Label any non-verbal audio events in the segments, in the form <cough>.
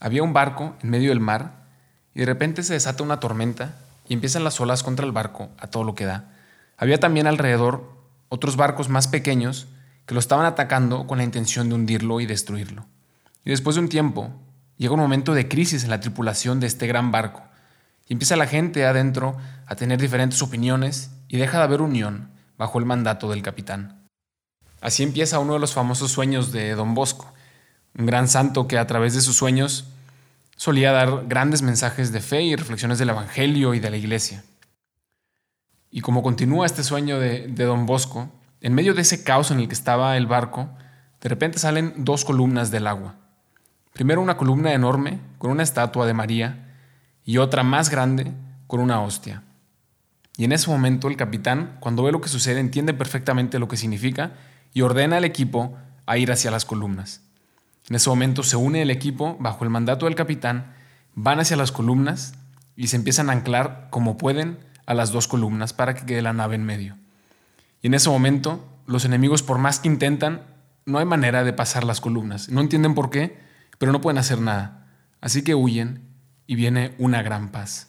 Había un barco en medio del mar y de repente se desata una tormenta y empiezan las olas contra el barco a todo lo que da. Había también alrededor otros barcos más pequeños que lo estaban atacando con la intención de hundirlo y destruirlo. Y después de un tiempo, llega un momento de crisis en la tripulación de este gran barco, y empieza la gente adentro a tener diferentes opiniones y deja de haber unión bajo el mandato del capitán. Así empieza uno de los famosos sueños de Don Bosco, un gran santo que a través de sus sueños solía dar grandes mensajes de fe y reflexiones del Evangelio y de la Iglesia. Y como continúa este sueño de, Don Bosco, en medio de ese caos en el que estaba el barco, de repente salen dos columnas del agua. Primero una columna enorme con una estatua de María y otra más grande con una hostia. Y en ese momento el capitán, cuando ve lo que sucede, entiende perfectamente lo que significa y ordena al equipo a ir hacia las columnas. En ese momento se une el equipo bajo el mandato del capitán, van hacia las columnas y se empiezan a anclar como pueden a las dos columnas para que quede la nave en medio. Y en ese momento los enemigos por más que intentan, no hay manera de pasar las columnas. No entienden por qué, pero no pueden hacer nada. Así que huyen y viene una gran paz.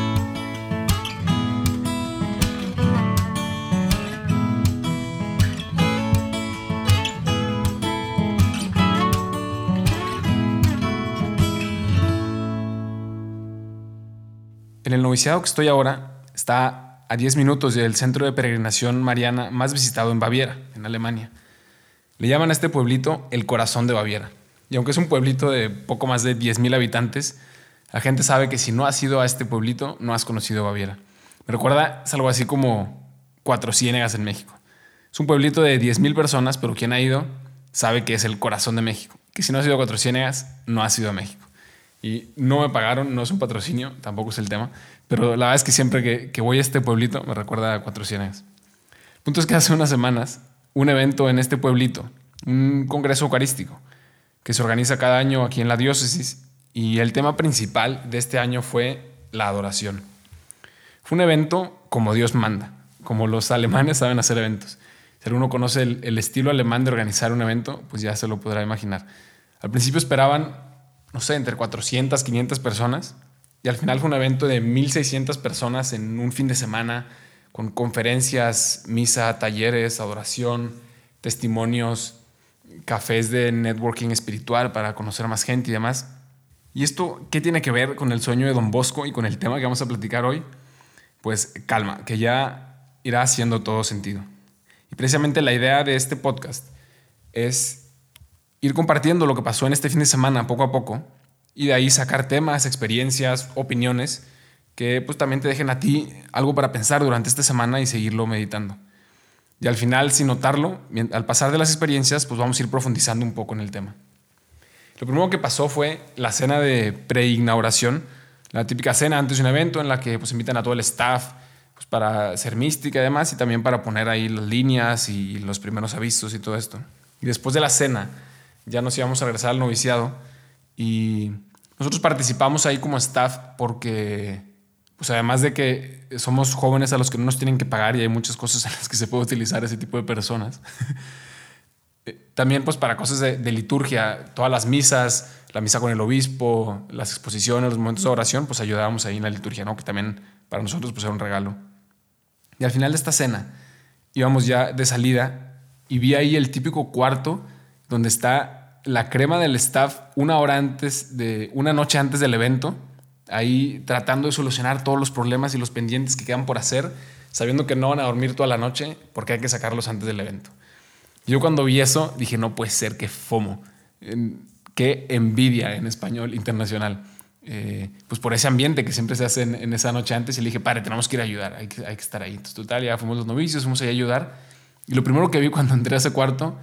El noviciado que estoy ahora está a 10 minutos del centro de peregrinación mariana más visitado en Baviera, en Alemania. Le llaman a este pueblito el corazón de Baviera. Y aunque es un pueblito de poco más de 10.000 habitantes, la gente sabe que si no has ido a este pueblito, no has conocido Baviera. Me recuerda, es algo así como Cuatro Ciénegas en México. Es un pueblito de 10.000 personas, pero quien ha ido sabe que es el corazón de México. Que si no has ido Cuatro Ciénegas, no has ido a México. Y no me pagaron, no es un patrocinio, tampoco es el tema. Pero la verdad es que siempre que, voy a este pueblito me recuerda a Cuatro Ciénegas. El punto es que hace unas semanas, un evento en este pueblito, un congreso eucarístico, que se organiza cada año aquí en la diócesis, y el tema principal de este año fue la adoración. Fue un evento como Dios manda, como los alemanes saben hacer eventos. Si alguno conoce el, el estilo alemán de organizar un evento, pues ya se lo podrá imaginar. Al principio esperaban no sé, entre 400, 500 personas. Y al final fue un evento de 1.600 personas en un fin de semana, con conferencias, misa, talleres, adoración, testimonios, cafés de networking espiritual para conocer más gente y demás. ¿Y esto qué tiene que ver con el sueño de Don Bosco y con el tema que vamos a platicar hoy? Pues calma, que ya irá haciendo todo sentido. Y precisamente la idea de este podcast es ir compartiendo lo que pasó en este fin de semana poco a poco y de ahí sacar temas, experiencias, opiniones que pues también te dejen a ti algo para pensar durante esta semana y seguirlo meditando. Y al final, sin notarlo, al pasar de las experiencias, pues vamos a ir profundizando un poco en el tema. Lo primero que pasó fue la cena de preinauguración, la típica cena antes de un evento en la que pues invitan a todo el staff pues, para ser mística y demás, y también para poner ahí las líneas y los primeros avisos y todo esto. Y después de la cena, ya nos íbamos a regresar al noviciado y nosotros participamos ahí como staff porque, pues además de que somos jóvenes a los que no nos tienen que pagar y hay muchas cosas <laughs> en las que se puede utilizar ese tipo de personas, <laughs> eh, también pues para cosas de, liturgia, todas las misas, la misa con el obispo, las exposiciones, los momentos de oración, pues ayudábamos ahí en la liturgia, ¿no? Que también para nosotros pues era un regalo. Y al final de esta cena íbamos ya de salida y vi ahí el típico cuarto donde está la crema del staff una hora antes de, una noche antes del evento, ahí tratando de solucionar todos los problemas y los pendientes que quedan por hacer, sabiendo que no van a dormir toda la noche porque hay que sacarlos antes del evento. Yo cuando vi eso dije, no puede ser, qué FOMO, qué envidia en español internacional. Eh, pues por ese ambiente que siempre se hace en, esa noche antes y le dije, padre, tenemos que ir a ayudar, hay que, hay que estar ahí. Entonces, total, ya fuimos los novicios, fuimos ahí a ayudar. Y lo primero que vi cuando entré a ese cuarto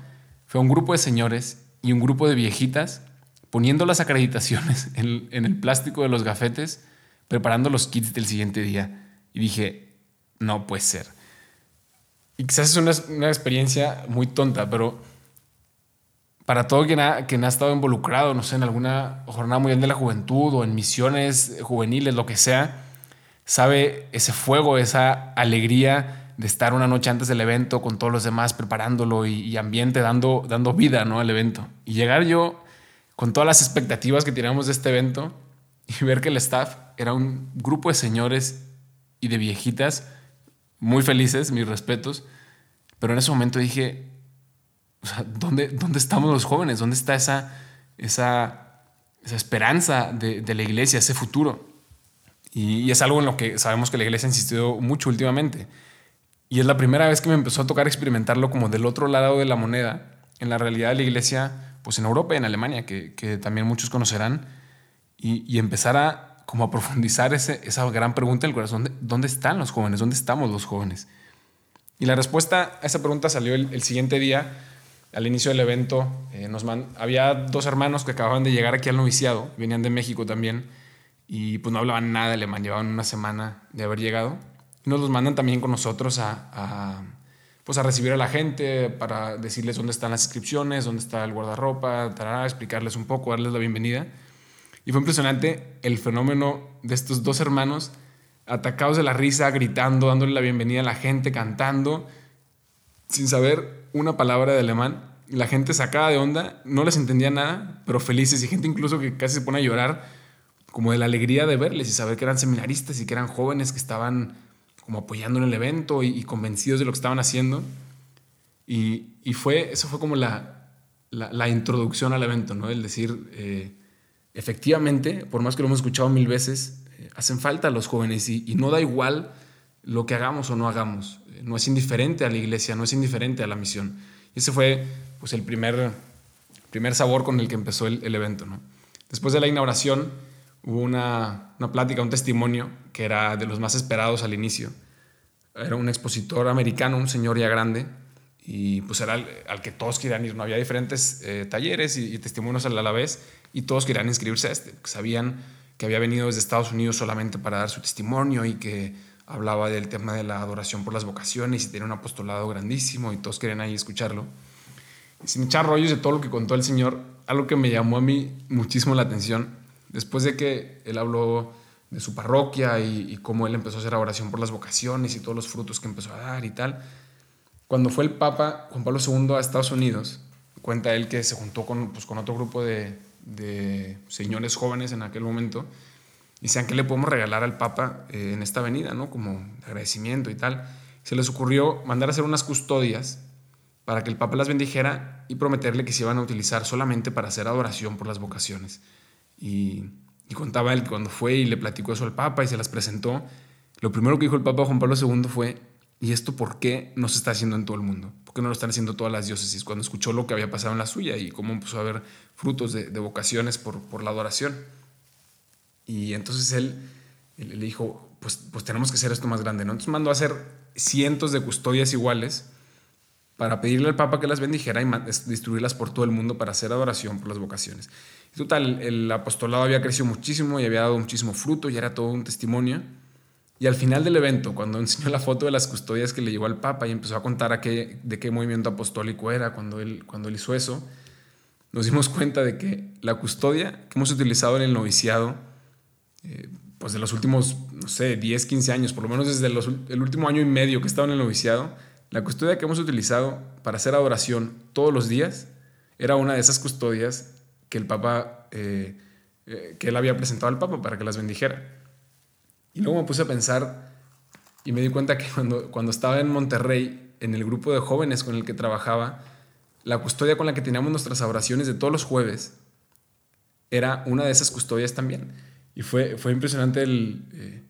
fue un grupo de señores y un grupo de viejitas poniendo las acreditaciones <laughs> en, el plástico de los gafetes, preparando los kits del siguiente día. Y dije, no puede ser. Y quizás es una, una experiencia muy tonta, pero para todo quien ha, quien ha estado involucrado, no sé, en alguna jornada mundial de la juventud o en misiones juveniles, lo que sea, sabe ese fuego, esa alegría de estar una noche antes del evento con todos los demás preparándolo y, ambiente, dando, dando vida ¿no? al evento. Y llegar yo con todas las expectativas que teníamos de este evento y ver que el staff era un grupo de señores y de viejitas muy felices, mis respetos, pero en ese momento dije, ¿dónde, ¿dónde estamos los jóvenes? ¿Dónde está esa, esa, esa esperanza de, de, la iglesia, ese futuro? Y, y, es algo en lo que sabemos que la iglesia ha insistido mucho últimamente. Y es la primera vez que me empezó a tocar experimentarlo como del otro lado de la moneda, en la realidad de la iglesia, pues en Europa y en Alemania, que, que también muchos conocerán, y, y empezar a como a profundizar ese, esa gran pregunta del corazón, ¿dónde están los jóvenes? ¿Dónde estamos los jóvenes? Y la respuesta a esa pregunta salió el, el siguiente día, al inicio del evento. Eh, nos había dos hermanos que acababan de llegar aquí al noviciado, venían de México también, y pues no hablaban nada alemán, llevaban una semana de haber llegado. Nos los mandan también con nosotros a, pues a recibir a la gente, para decirles dónde están las inscripciones, dónde está el guardarropa, explicarles un poco, darles la bienvenida. Y fue impresionante el fenómeno de estos dos hermanos atacados de la risa, gritando, dándole la bienvenida a la gente, cantando, sin saber una palabra de alemán. La gente sacada de onda, no les entendía nada, pero felices y gente incluso que casi se pone a llorar como de la alegría de verles y saber que eran seminaristas y que eran jóvenes que estaban como apoyando en el evento y, convencidos de lo que estaban haciendo. Y, y, fue, eso fue como la, la, introducción al evento, ¿no? El decir, eh, efectivamente, por más que lo hemos escuchado mil veces, eh, hacen falta los jóvenes y, y, no da igual lo que hagamos o no hagamos. Eh, no es indiferente a la iglesia, no es indiferente a la misión. Y ese fue pues, el primer, primer sabor con el que empezó el, el evento. ¿no? Después de la inauguración hubo una, una plática, un testimonio que era de los más esperados al inicio. Era un expositor americano, un señor ya grande, y pues era al, que todos querían ir. No había diferentes eh, talleres y, y, testimonios a la vez y todos querían inscribirse a este. Sabían que había venido desde Estados Unidos solamente para dar su testimonio y que hablaba del tema de la adoración por las vocaciones y tenía un apostolado grandísimo y todos querían ahí escucharlo. Y sin echar rollos de todo lo que contó el Señor, algo que me llamó a mí muchísimo la atención, después de que él habló de su parroquia y, cómo él empezó a hacer oración por las vocaciones y todos los frutos que empezó a dar y tal, cuando fue el Papa Juan Pablo II a Estados Unidos, cuenta él que se juntó con, pues, con otro grupo de, de, señores jóvenes en aquel momento y decían que le podemos regalar al Papa eh, en esta avenida, ¿no? Como agradecimiento y tal. Se les ocurrió mandar a hacer unas custodias para que el Papa las bendijera y prometerle que se iban a utilizar solamente para hacer adoración por las vocaciones. Y, contaba él cuando fue y le platicó eso al Papa y se las presentó, lo primero que dijo el Papa Juan Pablo II fue, ¿Y esto por qué no se está haciendo en todo el mundo? ¿Por qué no lo están haciendo todas las diócesis? Cuando escuchó lo que había pasado en la suya y cómo empezó a haber frutos de, de vocaciones por, por, la adoración. Y entonces él, él, le dijo, pues, pues tenemos que hacer esto más grande. ¿no? Entonces mandó a hacer cientos de custodias iguales para pedirle al Papa que las bendijera y distribuirlas por todo el mundo para hacer adoración por las vocaciones. Total, el apostolado había crecido muchísimo y había dado muchísimo fruto y era todo un testimonio. Y al final del evento, cuando <laughs> enseñó la foto de las custodias que le llevó al Papa y empezó a contar de qué movimiento apostólico era cuando él, cuando él hizo eso, nos dimos cuenta de que la custodia que hemos utilizado en el noviciado, eh, pues de los últimos, no sé, 10, 15 años, por lo menos desde el último año y medio que estaba en el noviciado, la custodia que hemos utilizado para hacer adoración todos los días era una de esas custodias que el Papa, eh, eh, que él había presentado al Papa para que las bendijera. Y luego me puse a pensar y me di cuenta que cuando, cuando estaba en Monterrey, en el grupo de jóvenes con el que trabajaba, la custodia con la que teníamos nuestras oraciones de todos los jueves era una de esas custodias también. Y fue, fue impresionante el, eh,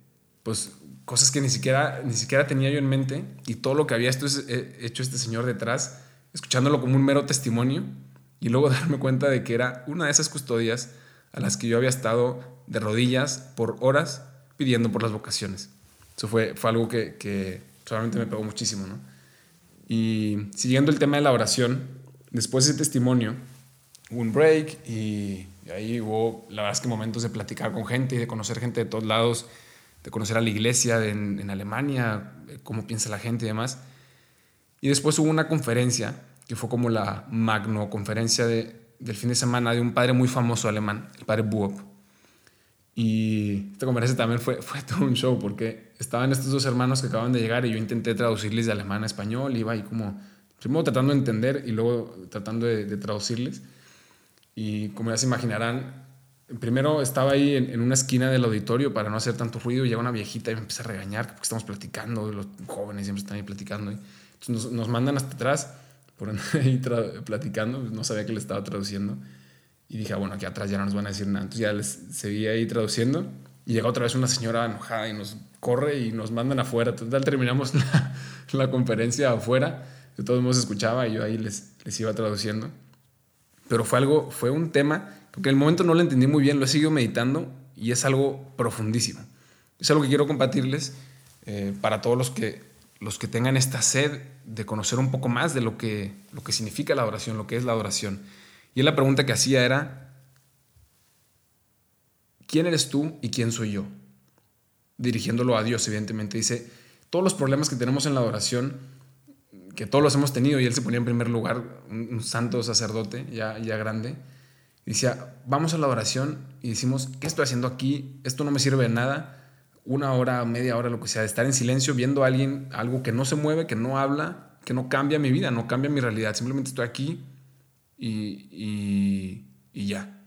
pues, cosas que ni siquiera, ni siquiera tenía yo en mente y todo lo que había esto es, eh, hecho este señor detrás, escuchándolo como un mero testimonio y luego <laughs> darme cuenta de que era una de esas custodias a las que yo había estado de rodillas por horas pidiendo por las vocaciones. Eso fue, fue algo que, que solamente me pegó muchísimo, ¿no? Y siguiendo el tema de la oración, después de ese testimonio, hubo un break y, y ahí hubo, la verdad es que momentos de platicar con gente y de conocer gente de todos lados, de conocer a la iglesia en, Alemania, cómo piensa la gente y demás. Y después hubo una conferencia, que fue como la magno conferencia de, del fin de semana de un padre muy famoso alemán, el padre Buop. Y esta conferencia también fue, fue todo un show porque estaban estos dos hermanos que acaban de llegar y yo intenté traducirles de alemán a español, iba ahí como, primero tratando de entender y luego tratando de traducirles. Y como ya se imaginarán, primero estaba ahí en, una esquina del auditorio para no hacer tanto ruido y llega una viejita y me empieza a regañar porque estamos platicando, los jóvenes siempre están ahí platicando. Entonces nos, mandan hasta atrás por ahí platicando, no sabía que le estaba traduciendo. Y dije, ah, bueno, aquí atrás ya no nos van a decir nada. Entonces ya les seguía ahí traduciendo y llega otra vez una señora enojada y nos corre y nos mandan afuera. Total, terminamos la, la conferencia afuera. De todos modos escuchaba y yo ahí les, les iba traduciendo. Pero fue algo, fue un tema que en el momento no lo entendí muy bien, lo he seguido meditando y es algo profundísimo. Es algo que quiero compartirles eh, para todos los que, los que tengan esta sed de conocer un poco más de lo que, lo que significa la adoración, lo que es la adoración. Y la pregunta que hacía era, ¿quién eres tú y quién soy yo? Dirigiéndolo a Dios, evidentemente. Dice, todos los problemas que tenemos en la adoración que todos los hemos tenido y él se ponía en primer lugar, un, santo sacerdote ya, ya grande, y decía, vamos a la oración y decimos, ¿qué estoy haciendo aquí? Esto no me sirve de nada. Una hora, media hora, lo que sea, de estar en silencio viendo a alguien, algo que no se mueve, que no habla, que no cambia mi vida, no cambia mi realidad. Simplemente estoy aquí y, y, ya.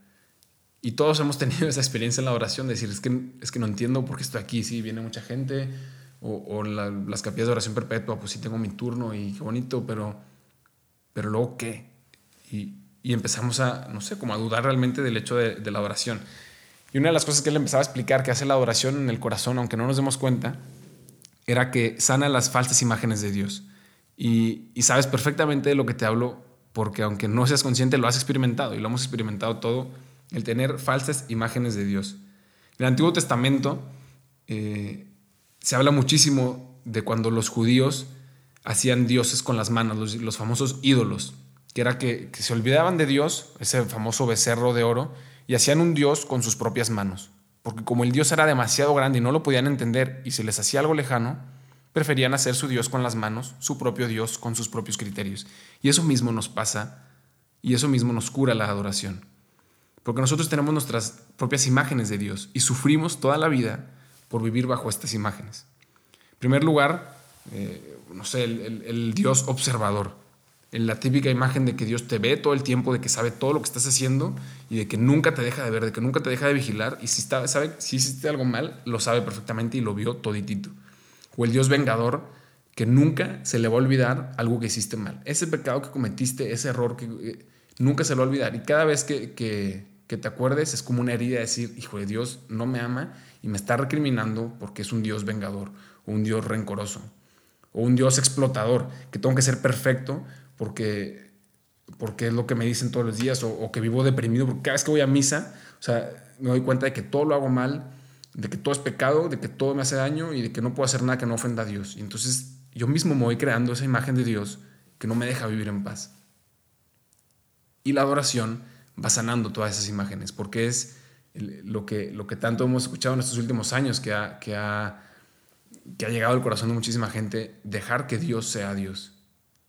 Y todos hemos tenido <laughs> esa experiencia en la oración, de decir, es que, es que no entiendo por qué estoy aquí, sí, viene mucha gente, o, las capillas de oración perpetua, pues sí tengo mi turno y qué bonito, pero, pero luego qué. Y, empezamos a, no sé, como a dudar realmente del hecho de, la oración. Y una de las cosas que él empezaba a explicar que hace la oración en el corazón, aunque no nos demos cuenta, era que sana las falsas imágenes de Dios. Y, y sabes perfectamente de lo que te hablo, porque aunque no seas consciente, lo has experimentado y lo hemos experimentado todo, el tener falsas imágenes de Dios. En el Antiguo Testamento, eh, se habla muchísimo de cuando los judíos hacían dioses con las manos, los, famosos ídolos, que era que, se olvidaban de Dios, ese famoso becerro de oro, y hacían un dios con sus propias manos. Porque como el dios era demasiado grande y no lo podían entender y se les hacía algo lejano, preferían hacer su dios con las manos, su propio dios con sus propios criterios. Y eso mismo nos pasa y eso mismo nos cura la adoración. Porque nosotros tenemos nuestras propias imágenes de Dios y sufrimos toda la vida por vivir bajo estas imágenes. En primer lugar, eh, no sé, el, Dios observador, en la típica imagen de que Dios te ve todo el tiempo, de que sabe todo lo que estás haciendo y de que nunca te deja de ver, de que nunca te deja de vigilar y si, está, sabe, si hiciste algo mal, lo sabe perfectamente y lo vio toditito. O el Dios vengador, que nunca se le va a olvidar algo que hiciste mal. Ese pecado que cometiste, ese error que eh, nunca se lo va a olvidar. Y cada vez que, que, que te acuerdes es como una herida de decir, hijo de Dios, no me ama y me está recriminando porque es un Dios vengador, o un Dios rencoroso, o un Dios explotador, que tengo que ser perfecto porque, porque es lo que me dicen todos los días, o, que vivo deprimido porque cada vez que voy a misa, o sea, me doy cuenta de que todo lo hago mal, de que todo es pecado, de que todo me hace daño y de que no puedo hacer nada que no ofenda a Dios. Y entonces yo mismo me voy creando esa imagen de Dios que no me deja vivir en paz. Y la adoración va sanando todas esas imágenes, porque es lo que, lo que tanto hemos escuchado en estos últimos años, que ha, que, ha, que ha llegado al corazón de muchísima gente, dejar que Dios sea Dios.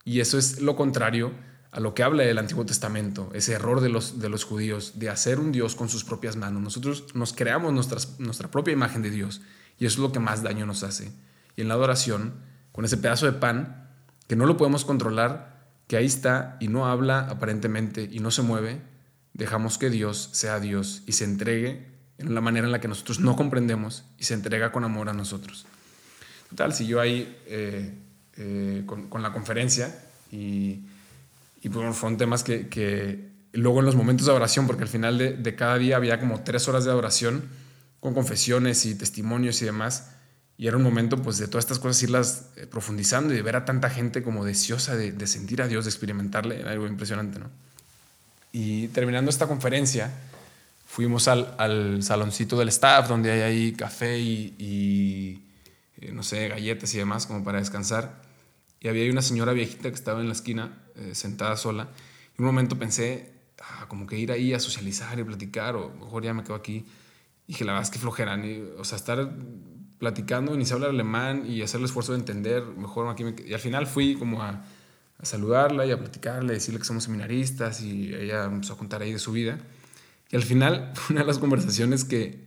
Y eso es lo contrario a lo que habla el Antiguo Testamento, ese error de los, de los judíos, de hacer un Dios con sus propias manos. Nosotros nos creamos nuestras, nuestra propia imagen de Dios y eso es lo que más daño nos hace. Y en la adoración, con ese pedazo de pan, que no lo podemos controlar, que ahí está y no habla aparentemente y no se mueve, dejamos que Dios sea Dios y se entregue en la manera en la que nosotros no comprendemos y se entrega con amor a nosotros. Total, siguió ahí eh, eh, con, la conferencia y, y pues, fueron temas que, que, luego en los momentos de oración, porque al final de, de, cada día había como tres horas de adoración con confesiones y testimonios y demás. Y era un momento pues de todas estas cosas irlas eh, profundizando y de ver a tanta gente como deseosa de, de sentir a Dios, de experimentarle, era algo impresionante, ¿no? Y terminando esta conferencia, fuimos al, al saloncito del staff, donde hay ahí café y, eh, no sé, galletas y demás, como para descansar. Y había una señora viejita que estaba en la esquina, eh, sentada sola. Y un momento pensé, ah, como que ir ahí a socializar y platicar, o mejor ya me quedo aquí. Y dije, la verdad es que flojera, o sea, estar platicando, a hablar alemán y hacer el esfuerzo de entender mejor aquí. Y al final fui como a, a saludarla y a platicarle, decirle que somos seminaristas y ella empezó a contar ahí de su vida. Y al final, <laughs> una de las conversaciones que,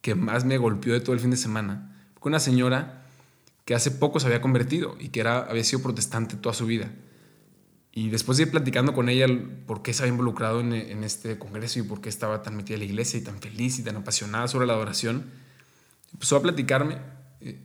que más me golpeó de todo el fin de semana fue una señora que hace poco se había convertido y que era, había sido protestante toda su vida. Y después de ir platicando con ella por qué se había involucrado en, en, este congreso y por qué estaba tan metida en la iglesia y tan feliz y tan apasionada sobre la adoración, empezó a platicarme. Eh,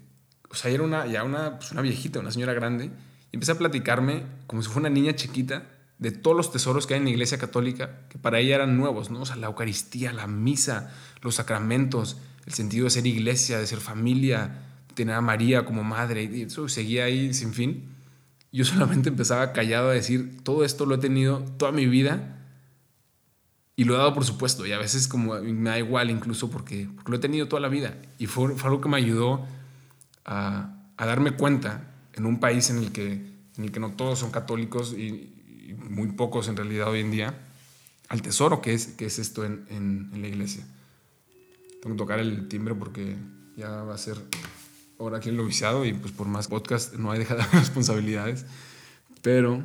o sea, era una, ya una, pues una viejita, una señora grande, y empezó a platicarme como si fuera una niña chiquita de todos los tesoros que hay en la iglesia católica, que para ella eran nuevos, ¿no? O sea, la Eucaristía, la misa, los sacramentos, el sentido de ser iglesia, de ser familia, de tener a María como madre, y eso seguía ahí sin fin yo solamente empezaba callado a decir, todo esto lo he tenido toda mi vida y lo he dado por supuesto. Y a veces como me da igual incluso porque, porque lo he tenido toda la vida. Y fue, algo que me ayudó a, a, darme cuenta en un país en el que, en el que no todos son católicos y, muy pocos en realidad hoy en día, al tesoro que es, que es esto en, en, en la iglesia. Tengo que tocar el timbre porque ya va a ser ahora aquí en lo viciado y pues por más podcast no hay dejado <laughs> responsabilidades. Pero,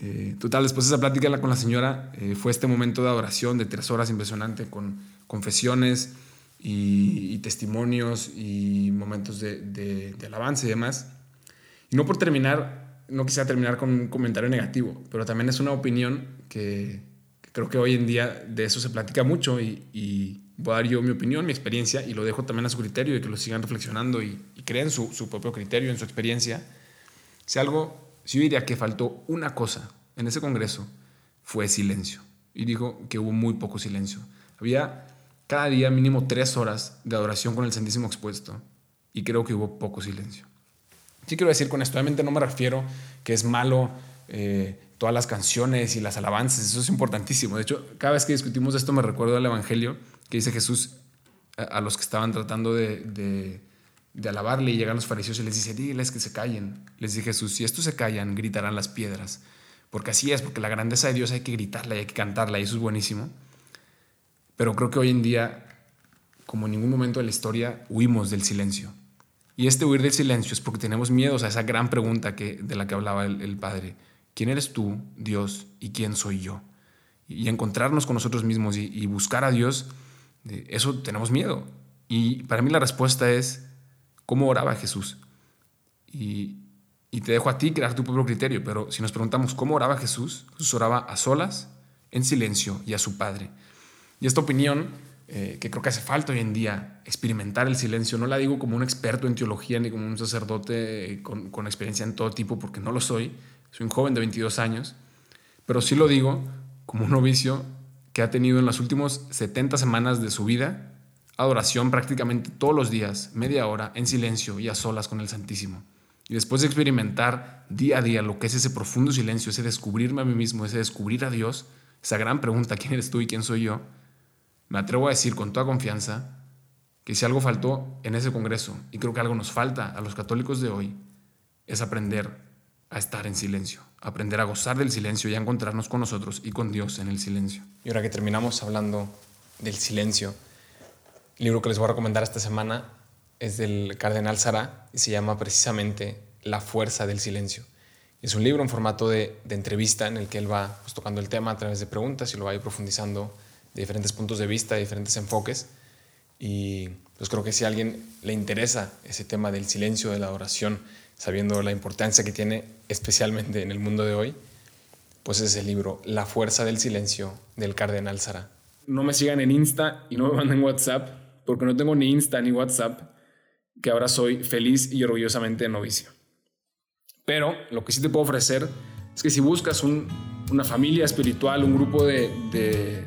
eh, total, después de esa plática con la señora, eh, fue este momento de adoración de tres horas impresionante con confesiones y, testimonios y momentos de, de, alabanza y demás. No por terminar, no quisiera terminar con un comentario negativo, pero también es una opinión que, creo que hoy en día de eso se platica mucho y, y voy a dar yo mi opinión, mi experiencia y lo dejo también a su criterio y que lo sigan reflexionando y, y creen su, su, propio criterio, en su experiencia. Si algo, si yo diría que faltó una cosa en ese congreso, fue silencio. Y digo que hubo muy poco silencio. Había cada día mínimo tres horas de adoración con el Santísimo expuesto y creo que hubo poco silencio. Sí quiero decir con esto, obviamente no me refiero que es malo eh, todas las canciones y las alabanzas, eso es importantísimo. De hecho, cada vez que discutimos esto me recuerdo al Evangelio que dice Jesús a, los que estaban tratando de, de, alabarle y llegan los fariseos y les dice, díganles que se callen. Les dice Jesús, si estos se callan, gritarán las piedras. Porque así es, porque la grandeza de Dios hay que gritarla y hay que cantarla y eso es buenísimo. Pero creo que hoy en día, como en ningún momento de la historia, huimos del silencio. Y este huir del silencio es porque tenemos miedo a esa gran pregunta que, de la que hablaba el, Padre. ¿Quién eres tú, Dios, y quién soy yo? Y encontrarnos con nosotros mismos y, buscar a Dios, eso tenemos miedo. Y para mí la respuesta es, ¿cómo oraba Jesús? Y, y te dejo a ti crear tu propio criterio, pero si nos preguntamos cómo oraba Jesús, Jesús oraba a solas, en silencio y a su Padre. Y esta opinión, eh, que creo que hace falta hoy en día, experimentar el silencio, no la digo como un experto en teología ni como un sacerdote con, con experiencia en todo tipo, porque no lo soy, soy un joven de 22 años, pero sí lo digo como un novicio que ha tenido en las últimas 70 semanas de su vida adoración prácticamente todos los días, media hora, en silencio y a solas con el Santísimo. Y después de experimentar día a día lo que es ese profundo silencio, ese descubrirme a mí mismo, ese descubrir a Dios, esa gran pregunta, ¿quién eres tú y quién soy yo? Me atrevo a decir con toda confianza que si algo faltó en ese Congreso, y creo que algo nos falta a los católicos de hoy, es aprender a estar en silencio, aprender a gozar del silencio y a encontrarnos con nosotros y con Dios en el silencio. Y ahora que terminamos hablando del silencio, el libro que les voy a recomendar esta semana es del Cardenal Sara y se llama precisamente La fuerza del silencio. Es un libro en formato de, de entrevista en el que él va pues, tocando el tema a través de preguntas y lo va a ir profundizando de diferentes puntos de vista, de diferentes enfoques. Y pues creo que si a alguien le interesa ese tema del silencio, de la oración, sabiendo la importancia que tiene especialmente en el mundo de hoy, pues es el libro La fuerza del silencio del cardenal Sara. No me sigan en Insta y no me manden WhatsApp, porque no tengo ni Insta ni WhatsApp, que ahora soy feliz y orgullosamente novicio. Pero lo que sí te puedo ofrecer es que si buscas una familia espiritual, un grupo de,